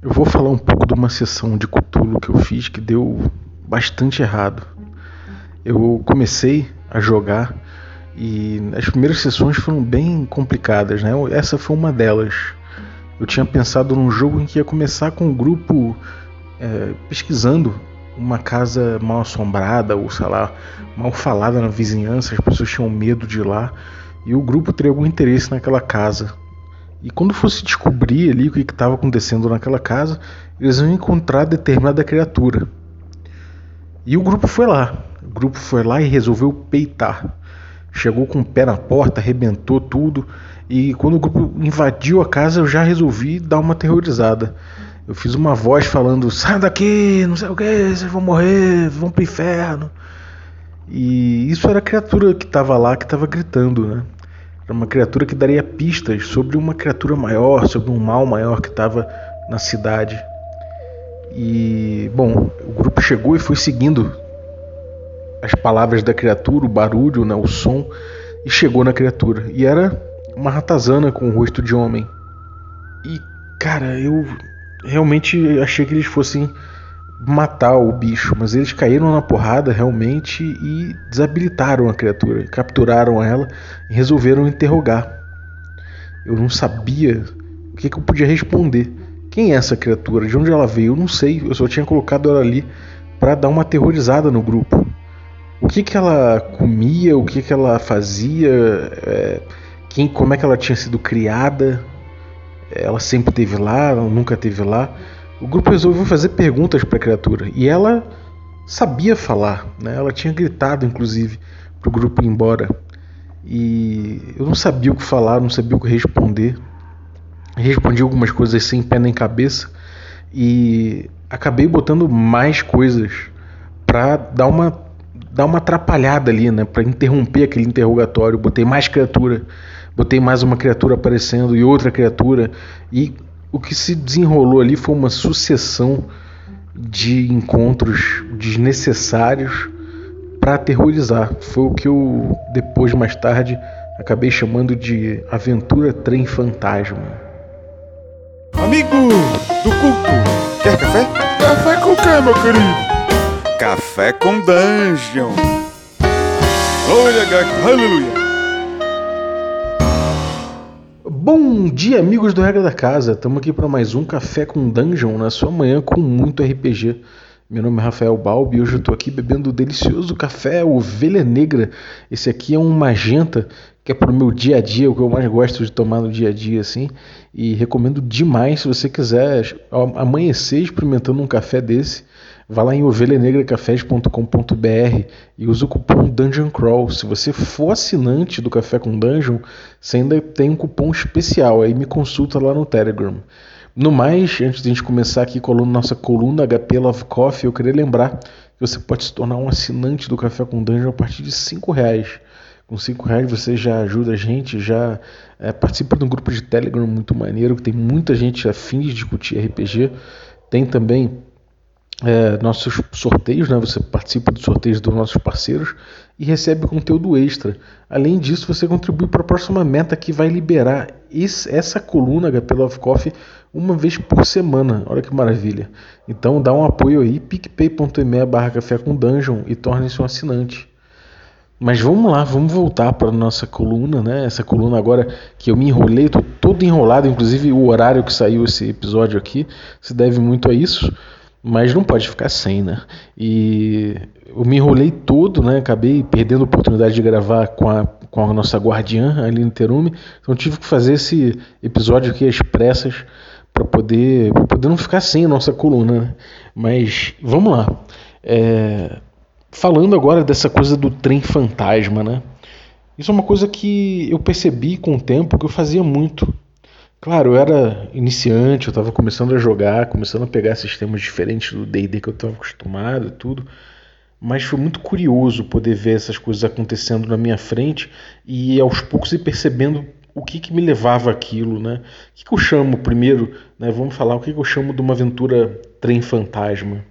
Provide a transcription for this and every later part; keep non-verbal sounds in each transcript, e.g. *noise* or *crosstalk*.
Eu vou falar um pouco de uma sessão de Cthulhu que eu fiz que deu bastante errado. Eu comecei a jogar e as primeiras sessões foram bem complicadas, né? Essa foi uma delas. Eu tinha pensado num jogo em que ia começar com um grupo é, pesquisando uma casa mal assombrada ou sei lá, mal falada na vizinhança, as pessoas tinham medo de ir lá e o grupo teria algum interesse naquela casa. E quando fosse descobrir ali o que estava acontecendo naquela casa, eles iam encontrar determinada criatura. E o grupo foi lá. O grupo foi lá e resolveu peitar. Chegou com o pé na porta, arrebentou tudo. E quando o grupo invadiu a casa, eu já resolvi dar uma terrorizada. Eu fiz uma voz falando: sai daqui, não sei o que, vocês vão morrer, vão pro inferno. E isso era a criatura que estava lá, que estava gritando, né? Era uma criatura que daria pistas sobre uma criatura maior, sobre um mal maior que estava na cidade. E, bom, o grupo chegou e foi seguindo as palavras da criatura, o barulho, né, o som, e chegou na criatura. E era uma ratazana com o rosto de homem. E, cara, eu realmente achei que eles fossem matar o bicho, mas eles caíram na porrada realmente e desabilitaram a criatura, capturaram ela e resolveram interrogar. Eu não sabia o que, que eu podia responder. Quem é essa criatura? De onde ela veio? Eu não sei. Eu só tinha colocado ela ali para dar uma aterrorizada no grupo. O que, que ela comia? O que, que ela fazia? É, quem, como é que ela tinha sido criada? Ela sempre teve lá? Ela nunca teve lá? O grupo resolveu fazer perguntas para a criatura e ela sabia falar, né? Ela tinha gritado, inclusive, para o grupo ir embora. E eu não sabia o que falar, não sabia o que responder. Respondi algumas coisas sem pé nem cabeça e acabei botando mais coisas para dar uma dar uma atrapalhada ali, né, para interromper aquele interrogatório. Botei mais criatura, botei mais uma criatura aparecendo e outra criatura e o que se desenrolou ali foi uma sucessão de encontros desnecessários para aterrorizar. Foi o que eu depois mais tarde acabei chamando de aventura trem fantasma. Amigo do culto, quer café? Café com quê, meu querido? Café com dungeon. Olha, aleluia. Bom dia, amigos do Regra da Casa. Estamos aqui para mais um Café com Dungeon na sua manhã com muito RPG. Meu nome é Rafael Balbi e hoje eu estou aqui bebendo o delicioso café Ovelha Negra. Esse aqui é um magenta que é para o meu dia a dia, o que eu mais gosto de tomar no dia a dia assim. E recomendo demais se você quiser amanhecer experimentando um café desse. Vá lá em ovelhanegracafés.com.br e use o cupom Dungeon Crawl. Se você for assinante do Café com Dungeon, você ainda tem um cupom especial. Aí me consulta lá no Telegram. No mais, antes de a gente começar aqui com a nossa coluna HP Love Coffee, eu queria lembrar que você pode se tornar um assinante do Café com Dungeon a partir de R$ reais. Com cinco reais você já ajuda a gente, já é, participa de um grupo de Telegram muito maneiro, que tem muita gente afim de discutir RPG. Tem também é, nossos sorteios, né? Você participa dos sorteios dos nossos parceiros e recebe conteúdo extra. Além disso, você contribui para a próxima meta que vai liberar esse, essa coluna HP Love Coffee uma vez por semana. Olha que maravilha. Então dá um apoio aí, picpay.me barra café com dungeon e torne-se um assinante. Mas vamos lá, vamos voltar para nossa coluna, né? Essa coluna agora que eu me enrolei, estou todo enrolado, inclusive o horário que saiu esse episódio aqui se deve muito a isso mas não pode ficar sem, né? E eu me enrolei todo, né? Acabei perdendo a oportunidade de gravar com a, com a nossa guardiã, ali no Terume, então tive que fazer esse episódio aqui às pressas para poder, poder não ficar sem a nossa coluna, né? Mas vamos lá. É, falando agora dessa coisa do trem fantasma, né? Isso é uma coisa que eu percebi com o tempo que eu fazia muito Claro, eu era iniciante, eu estava começando a jogar, começando a pegar sistemas diferentes do D&D que eu estava acostumado tudo, mas foi muito curioso poder ver essas coisas acontecendo na minha frente e aos poucos ir percebendo o que, que me levava aquilo, né? O que, que eu chamo primeiro, né? Vamos falar o que, que eu chamo de uma aventura trem fantasma.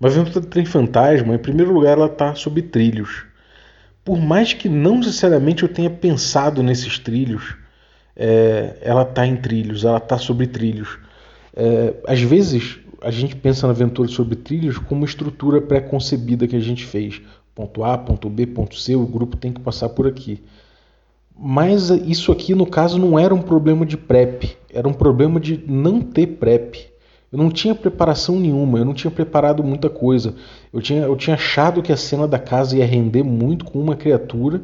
Uma aventura trem fantasma, em primeiro lugar, ela está sob trilhos. Por mais que não necessariamente eu tenha pensado nesses trilhos, é, ela está em trilhos, ela está sobre trilhos. É, às vezes a gente pensa na aventura sobre trilhos como uma estrutura pré-concebida que a gente fez. Ponto A, ponto B, ponto C, o grupo tem que passar por aqui. Mas isso aqui, no caso, não era um problema de prep, era um problema de não ter prep. Eu não tinha preparação nenhuma, eu não tinha preparado muita coisa. Eu tinha, eu tinha achado que a cena da casa ia render muito com uma criatura,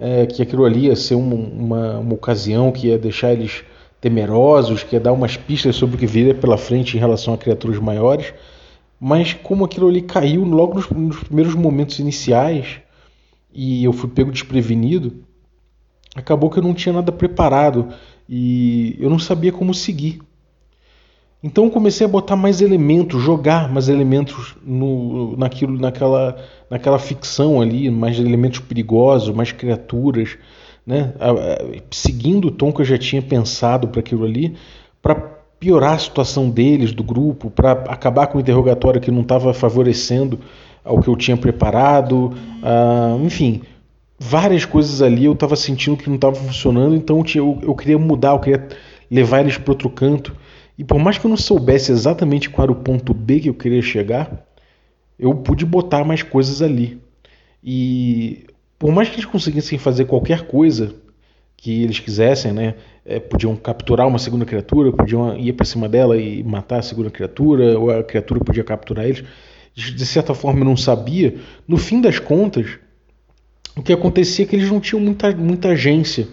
é, que aquilo ali ia ser uma, uma, uma ocasião que ia deixar eles temerosos, que ia dar umas pistas sobre o que viria pela frente em relação a criaturas maiores. Mas como aquilo ali caiu logo nos, nos primeiros momentos iniciais e eu fui pego desprevenido, acabou que eu não tinha nada preparado e eu não sabia como seguir. Então comecei a botar mais elementos, jogar mais elementos no, naquilo, naquela, naquela ficção ali, mais elementos perigosos, mais criaturas, né? seguindo o tom que eu já tinha pensado para aquilo ali, para piorar a situação deles, do grupo, para acabar com o interrogatório que não estava favorecendo ao que eu tinha preparado, enfim, várias coisas ali eu estava sentindo que não estava funcionando, então eu, eu, queria mudar, eu queria levar eles para outro canto. E por mais que eu não soubesse exatamente qual era o ponto B que eu queria chegar, eu pude botar mais coisas ali. E por mais que eles conseguissem fazer qualquer coisa que eles quisessem, né? É, podiam capturar uma segunda criatura, podiam ir para cima dela e matar a segunda criatura, ou a criatura podia capturar eles. De certa forma eu não sabia. No fim das contas, o que acontecia é que eles não tinham muita, muita agência.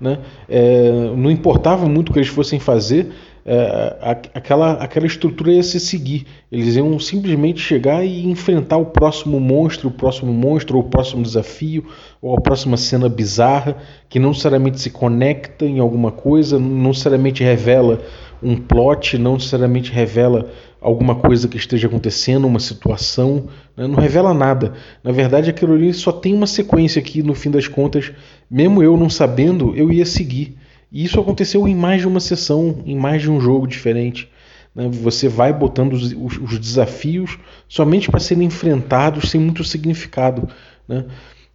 Né? É, não importava muito o que eles fossem fazer, é, aquela, aquela estrutura ia se seguir. Eles iam simplesmente chegar e enfrentar o próximo monstro, o próximo monstro, ou o próximo desafio, ou a próxima cena bizarra, que não necessariamente se conecta em alguma coisa, não necessariamente revela um plot, não necessariamente revela alguma coisa que esteja acontecendo, uma situação, né? não revela nada. Na verdade, aquilo ali só tem uma sequência que, no fim das contas, mesmo eu não sabendo, eu ia seguir. E isso aconteceu em mais de uma sessão, em mais de um jogo diferente. Né? Você vai botando os, os, os desafios somente para serem enfrentados sem muito significado. Né?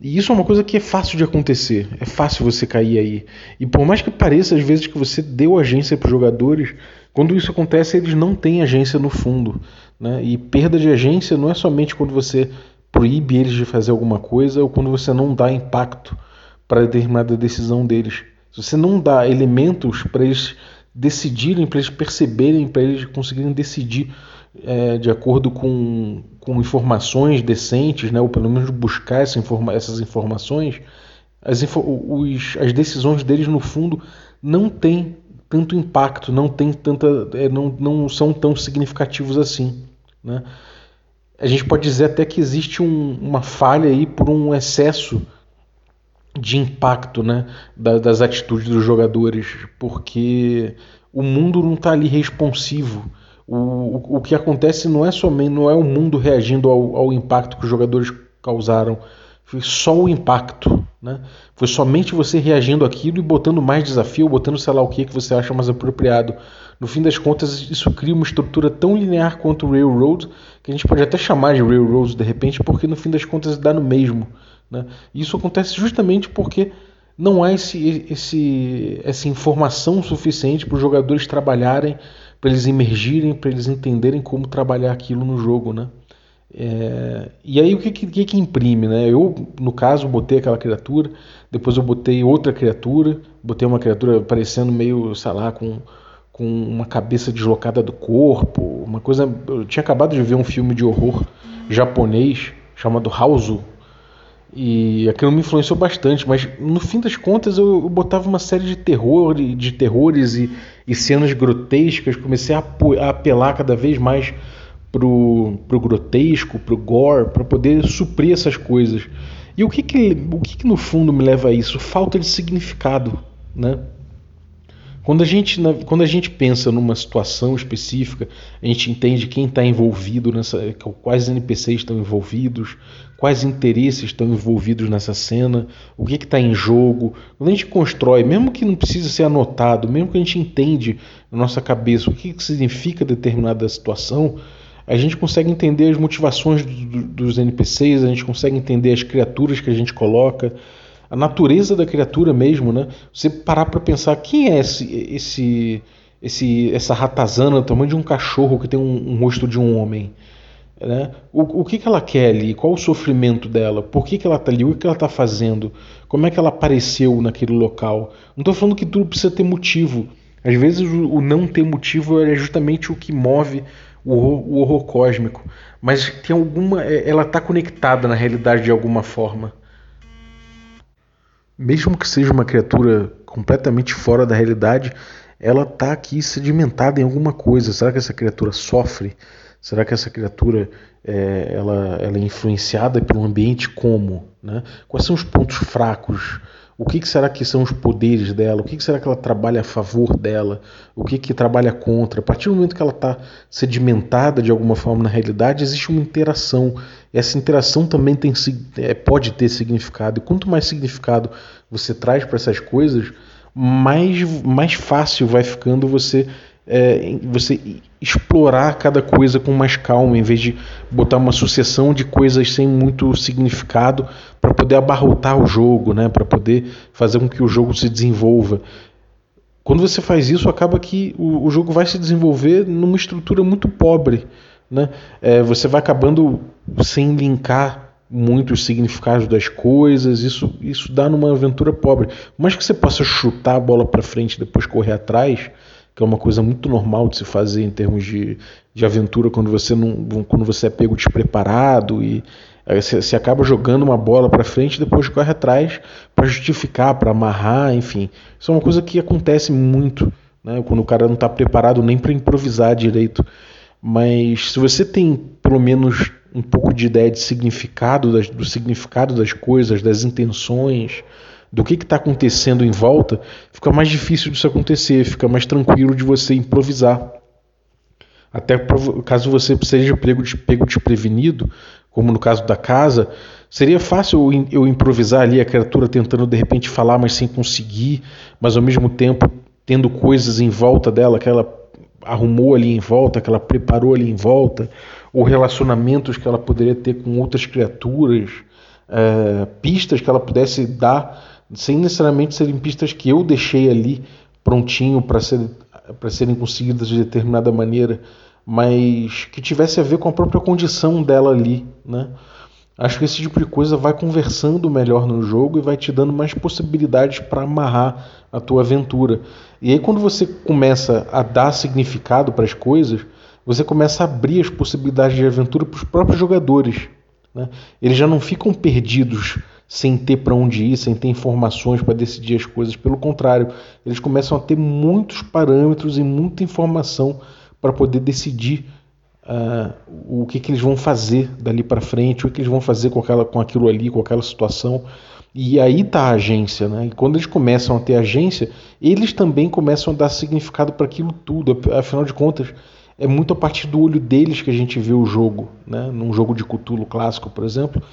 E isso é uma coisa que é fácil de acontecer, é fácil você cair aí. E por mais que pareça às vezes que você deu agência para os jogadores, quando isso acontece eles não têm agência no fundo. Né? E perda de agência não é somente quando você proíbe eles de fazer alguma coisa ou quando você não dá impacto para determinada decisão deles. Se você não dá elementos para eles decidirem, para eles perceberem, para eles conseguirem decidir é, de acordo com, com informações decentes, né, ou pelo menos buscar essa informa essas informações, as, os, as decisões deles no fundo não têm tanto impacto, não tem tanta, é, não, não são tão significativos assim, né? A gente pode dizer até que existe um, uma falha aí por um excesso de impacto né, das atitudes dos jogadores, porque o mundo não está ali responsivo. O, o, o, que acontece não é somente não é o mundo reagindo ao, ao impacto que os jogadores causaram, foi só o impacto. Né? Foi somente você reagindo aquilo e botando mais desafio, botando sei lá o que que você acha mais apropriado. No fim das contas, isso cria uma estrutura tão linear quanto o Railroad, que a gente pode até chamar de Railroad de repente, porque no fim das contas dá no mesmo. Né? Isso acontece justamente porque não há esse, esse, essa informação suficiente para os jogadores trabalharem, para eles emergirem, para eles entenderem como trabalhar aquilo no jogo. Né? É, e aí o que, que, que, imprime? Né? Eu, no caso, botei aquela criatura, depois eu botei outra criatura, botei uma criatura parecendo meio, sei lá, com, com uma cabeça deslocada do corpo, uma coisa. Eu tinha acabado de ver um filme de horror japonês chamado Hausu, e aquilo me influenciou bastante, mas no fim das contas eu, eu botava uma série de terror, de terrores e, e cenas grotescas, comecei a, a, apelar cada vez mais pro, pro grotesco, pro gore, para poder suprir essas coisas. E o que que, o que que no fundo me leva a isso? Falta de significado, né? Quando a, gente, quando a gente pensa numa situação específica, a gente entende quem está envolvido nessa, quais NPCs estão envolvidos, quais interesses estão envolvidos nessa cena, o que está em jogo. Quando a gente constrói, mesmo que não precise ser anotado, mesmo que a gente entende na nossa cabeça o que, que significa determinada situação, a gente consegue entender as motivações do, dos NPCs, a gente consegue entender as criaturas que a gente coloca a natureza da criatura mesmo, né? Você parar para pensar quem é esse, esse esse, essa ratazana, o tamanho de um cachorro que tem um, um rosto de um homem. Né? O, o que, que ela quer ali? Qual o sofrimento dela? Por que, que ela está ali? O que, que ela está fazendo? Como é que ela apareceu naquele local? Não estou falando que tudo precisa ter motivo. Às vezes o, o não ter motivo é justamente o que move o horror, o horror cósmico. Mas tem alguma. É, ela está conectada na realidade de alguma forma. Mesmo que seja uma criatura completamente fora da realidade, ela está aqui sedimentada em alguma coisa. Será que essa criatura sofre? Será que essa criatura é, ela, ela é influenciada pelo ambiente como? Né? Quais são os pontos fracos? O que, que, será que são os poderes dela? O que, que, será que ela trabalha a favor dela? O que, que trabalha contra? A partir do momento que ela está sedimentada de alguma forma na realidade, existe uma interação. Essa interação também tem, é, pode ter significado. E quanto mais significado você traz para essas coisas, mais, mais fácil vai ficando você é, você explorar cada coisa com mais calma, em vez de botar uma sucessão de coisas sem muito significado para poder abarrotar o jogo, né? para poder fazer com que o jogo se desenvolva. Quando você faz isso, acaba que o, o jogo vai se desenvolver numa estrutura muito pobre. Né? É, você vai acabando sem linkar muito os significados das coisas, isso, isso dá numa aventura pobre. Mais que você possa chutar a bola para frente e depois correr atrás, que é uma coisa muito normal de se fazer em termos de, de aventura quando você não quando você é pego despreparado e você, acaba jogando uma bola para frente e depois corre atrás para justificar, para amarrar, enfim. Isso é uma coisa que acontece muito, né, quando o cara não está preparado nem para improvisar direito. Mas se você tem pelo menos um pouco de ideia de significado das, do significado das coisas, das intenções, do que está acontecendo em volta, fica mais difícil disso acontecer, fica mais tranquilo de você improvisar. Até caso você seja pego, pego desprevenido, como no caso da casa, seria fácil eu improvisar ali a criatura tentando de repente falar, mas sem conseguir, mas ao mesmo tempo tendo coisas em volta dela que ela arrumou ali em volta, que ela preparou ali em volta, ou relacionamentos que ela poderia ter com outras criaturas, é, pistas que ela pudesse dar sem necessariamente serem pistas que eu deixei ali prontinho para ser, serem conseguidas de determinada maneira, mas que tivesse a ver com a própria condição dela ali, né? Acho que esse tipo de coisa vai conversando melhor no jogo e vai te dando mais possibilidades para amarrar a tua aventura. E aí quando você começa a dar significado para as coisas, você começa a abrir as possibilidades de aventura para os próprios jogadores. Né? Eles já não ficam perdidos sem ter para onde ir, sem ter informações para decidir as coisas. Pelo contrário, eles começam a ter muitos parâmetros e muita informação para poder decidir uh, o que, que eles vão fazer dali para frente, o que eles vão fazer com, aquela, com aquilo ali, com aquela situação. E aí está a agência, né? E quando eles começam a ter agência, eles também começam a dar significado para aquilo tudo. Afinal de contas, é muito a partir do olho deles que a gente vê o jogo, né? Num jogo de Cthulhu clássico, por exemplo,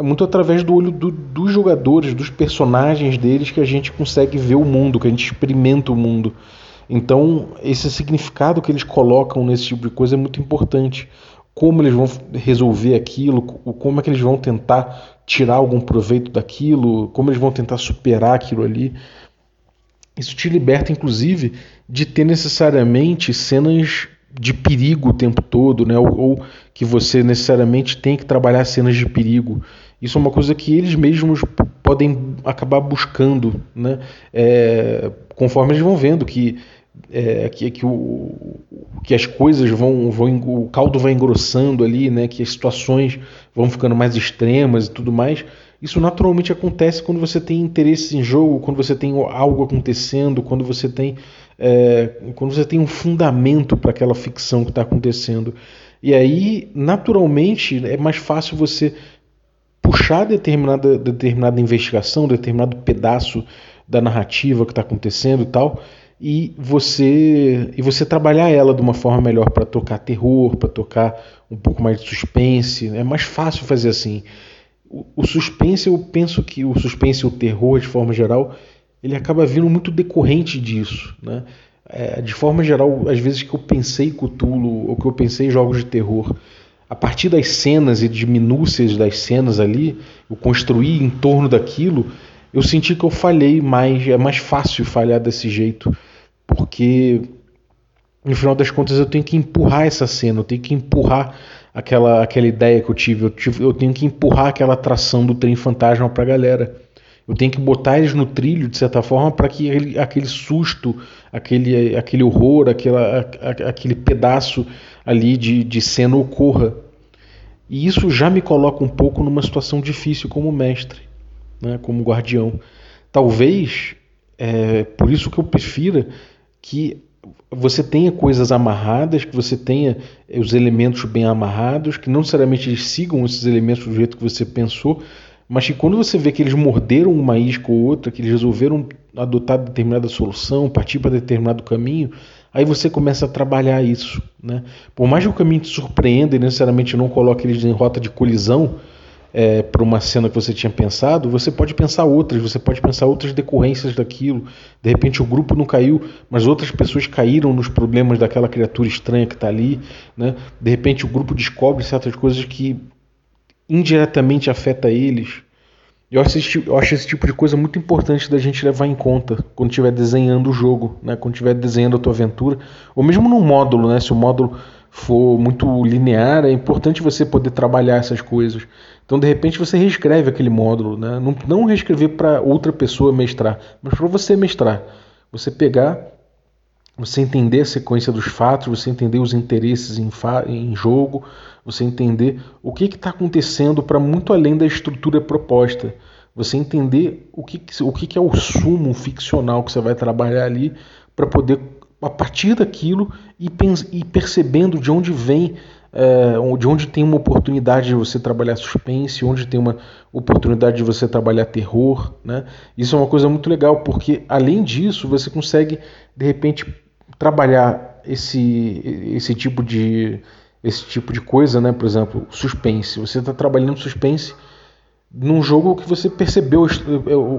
é muito através do olho do, dos jogadores, dos personagens deles que a gente consegue ver o mundo, que a gente experimenta o mundo. Então, esse significado que eles colocam nesse tipo de coisa é muito importante. Como eles vão resolver aquilo, como é que eles vão tentar tirar algum proveito daquilo, como eles vão tentar superar aquilo ali. Isso te liberta, inclusive, de ter necessariamente cenas de perigo o tempo todo, né? ou, ou que você necessariamente tem que trabalhar cenas de perigo. Isso é uma coisa que eles mesmos podem acabar buscando, né? É, conforme eles vão vendo que, é, que, que, o, que as coisas vão, vão. o caldo vai engrossando ali, né? que as situações vão ficando mais extremas e tudo mais. Isso naturalmente acontece quando você tem interesse em jogo, quando você tem algo acontecendo, quando você tem, é, quando você tem um fundamento para aquela ficção que está acontecendo. E aí, naturalmente, é mais fácil você puxar determinada, determinada investigação, determinado pedaço da narrativa que está acontecendo e tal, e você e você trabalhar ela de uma forma melhor para tocar terror, para tocar um pouco mais de suspense. É mais fácil fazer assim. O, o, suspense, eu penso que o suspense e o terror, de forma geral, ele acaba vindo muito decorrente disso, né? É, de forma geral, às vezes que eu pensei Cthulhu ou que eu pensei jogos de terror, a partir das cenas e de minúcias das cenas ali, eu construí em torno daquilo, eu senti que eu falhei mais, é mais fácil falhar desse jeito, porque no final das contas eu tenho que empurrar essa cena, eu tenho que empurrar aquela, aquela ideia que eu tive, eu, tive, eu tenho que empurrar aquela atração do trem fantasma para a galera. Eu tenho que botar eles no trilho, de certa forma, para que ele, aquele susto, aquele, aquele horror, aquela, aquele pedaço ali de, de cena ocorra. E isso já me coloca um pouco numa situação difícil como mestre, né, como guardião. Talvez, é, por isso que eu prefira que você tenha coisas amarradas, que você tenha os elementos bem amarrados, que não necessariamente eles sigam esses elementos do jeito que você pensou, mas que quando você vê que eles morderam uma isca ou outra, que eles resolveram adotar determinada solução, partir para determinado caminho, aí você começa a trabalhar isso. Né? Por mais que o caminho te surpreenda e necessariamente não coloque eles em rota de colisão é, para uma cena que você tinha pensado, você pode pensar outras, você pode pensar outras decorrências daquilo. De repente o grupo não caiu, mas outras pessoas caíram nos problemas daquela criatura estranha que está ali. Né? De repente o grupo descobre certas coisas que indiretamente afeta eles. Eu acho, esse, eu acho esse tipo de coisa muito importante da gente levar em conta quando estiver desenhando o jogo, né? quando estiver desenhando a tua aventura, ou mesmo num módulo, né? se o módulo for muito linear, é importante você poder trabalhar essas coisas. Então, de repente, você reescreve aquele módulo, né? não, não reescrever para outra pessoa mestrar, mas para você mestrar. Você pegar você entender a sequência dos fatos, você entender os interesses em, em jogo, você entender o que está acontecendo para muito além da estrutura proposta. Você entender o que, o que é o sumo ficcional que você vai trabalhar ali para poder, a partir daquilo, ir percebendo de onde vem é, de onde tem uma oportunidade de você trabalhar suspense, onde tem uma oportunidade de você trabalhar terror, né? Isso é uma coisa muito legal porque além disso você consegue de repente trabalhar esse, esse tipo de esse tipo de coisa, né? Por exemplo, suspense. Você está trabalhando suspense num jogo que você percebeu os,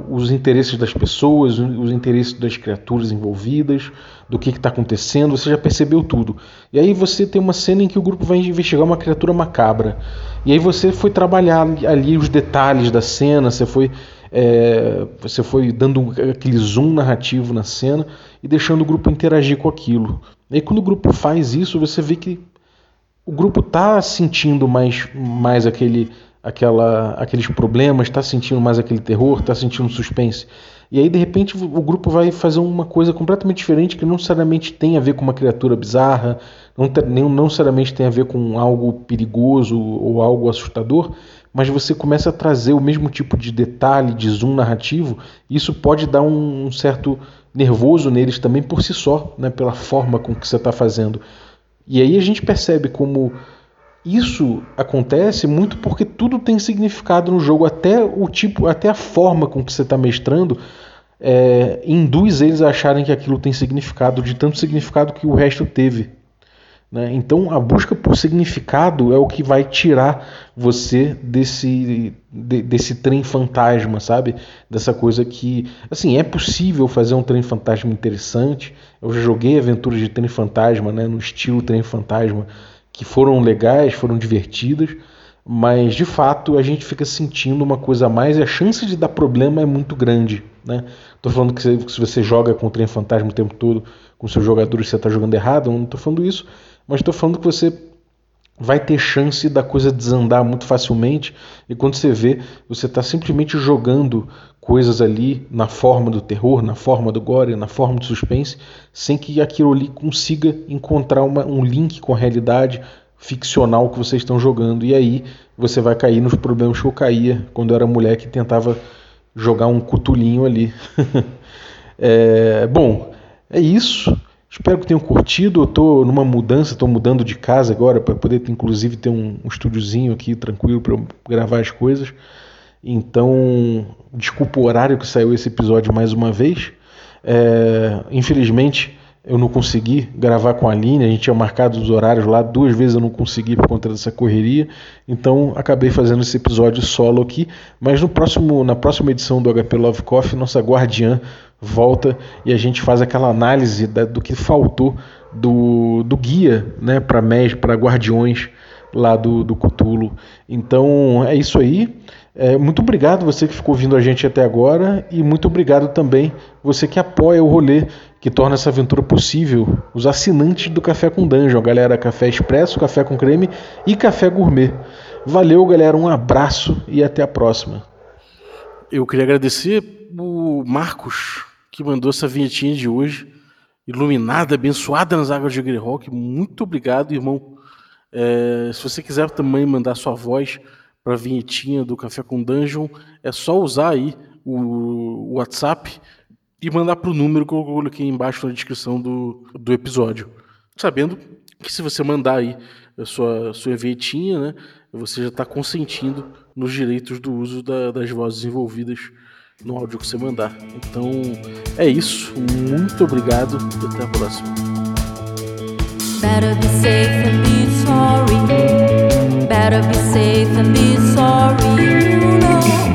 os, interesses das pessoas, os interesses das criaturas envolvidas, do que está acontecendo, você já percebeu tudo. E aí você tem uma cena em que o grupo vai investigar uma criatura macabra. E aí você foi trabalhar ali os detalhes da cena, você foi é, você foi dando aquele zoom narrativo na cena e deixando o grupo interagir com aquilo. E aí, quando o grupo faz isso, você vê que o grupo está sentindo mais, mais aquele, aquela, aqueles problemas, está sentindo mais aquele terror, está sentindo suspense. E aí, de repente, o grupo vai fazer uma coisa completamente diferente que não necessariamente tem a ver com uma criatura bizarra, não, não, necessariamente tem a ver com algo perigoso ou algo assustador, mas você começa a trazer o mesmo tipo de detalhe, de zoom narrativo, isso pode dar um, um certo nervoso neles também por si só, né, pela forma com que você está fazendo. E aí a gente percebe como isso acontece muito porque tudo tem significado no jogo, até o tipo, até a forma com que você está mestrando é, induz eles a acharem que aquilo tem significado, de tanto significado que o resto teve. Né? Então a busca por significado é o que vai tirar você desse, de, desse trem fantasma, sabe? Dessa coisa que. Assim, é possível fazer um trem fantasma interessante. Eu já joguei aventuras de trem fantasma, né? no estilo trem fantasma, que foram legais, foram divertidas. Mas de fato a gente fica sentindo uma coisa a mais e a chance de dar problema é muito grande. Né? Tô falando que se você joga com o trem fantasma o tempo todo, com seus jogadores, você está jogando errado, não estou falando isso mas estou falando que você vai ter chance da coisa desandar muito facilmente e quando você vê, você está simplesmente jogando coisas ali na forma do terror, na forma do gore, na forma do suspense, sem que aquilo ali consiga encontrar uma, um link com a realidade ficcional que vocês estão jogando. E aí você vai cair nos problemas que eu caía quando eu era mulher que tentava jogar um cutulinho ali. *laughs* é, bom, é isso. Espero que tenham curtido. Eu estou numa mudança, estou mudando de casa agora para poder, inclusive, ter um, um estúdiozinho aqui tranquilo para gravar as coisas. Então, desculpa o horário que saiu esse episódio mais uma vez. É, infelizmente, eu não consegui gravar com a Aline, a gente tinha marcado os horários lá, duas vezes eu não consegui por conta dessa correria, então acabei fazendo esse episódio solo aqui, mas no próximo, na próxima edição do HP Love Coffee, nossa guardiã volta e a gente faz aquela análise da, do que faltou do, do guia né, para para guardiões lá do, do Cutulo. Então é isso aí. É, muito obrigado você que ficou ouvindo a gente até agora e muito obrigado também você que apoia o rolê, que torna essa aventura possível, os assinantes do Café com Dungeon, galera, Café Expresso, Café com Creme e Café Gourmet. Valeu, galera, um abraço e até a próxima. Eu queria agradecer o Marcos, que mandou essa vinhetinha de hoje, iluminada, abençoada nas águas de Greyhawk. Muito obrigado, irmão. É, se você quiser também mandar sua voz para a vinhetinha do Café com Dungeon, é só usar aí o, WhatsApp e mandar para o número que eu coloquei embaixo na descrição do, do episódio. Sabendo que se você mandar aí a sua, sua vinhetinha, né, você já está consentindo nos direitos do uso da, das vozes envolvidas no áudio que você mandar. Então é isso. Muito obrigado e até a próxima. Better be safe be sorry. Better be safe be sorry. You know.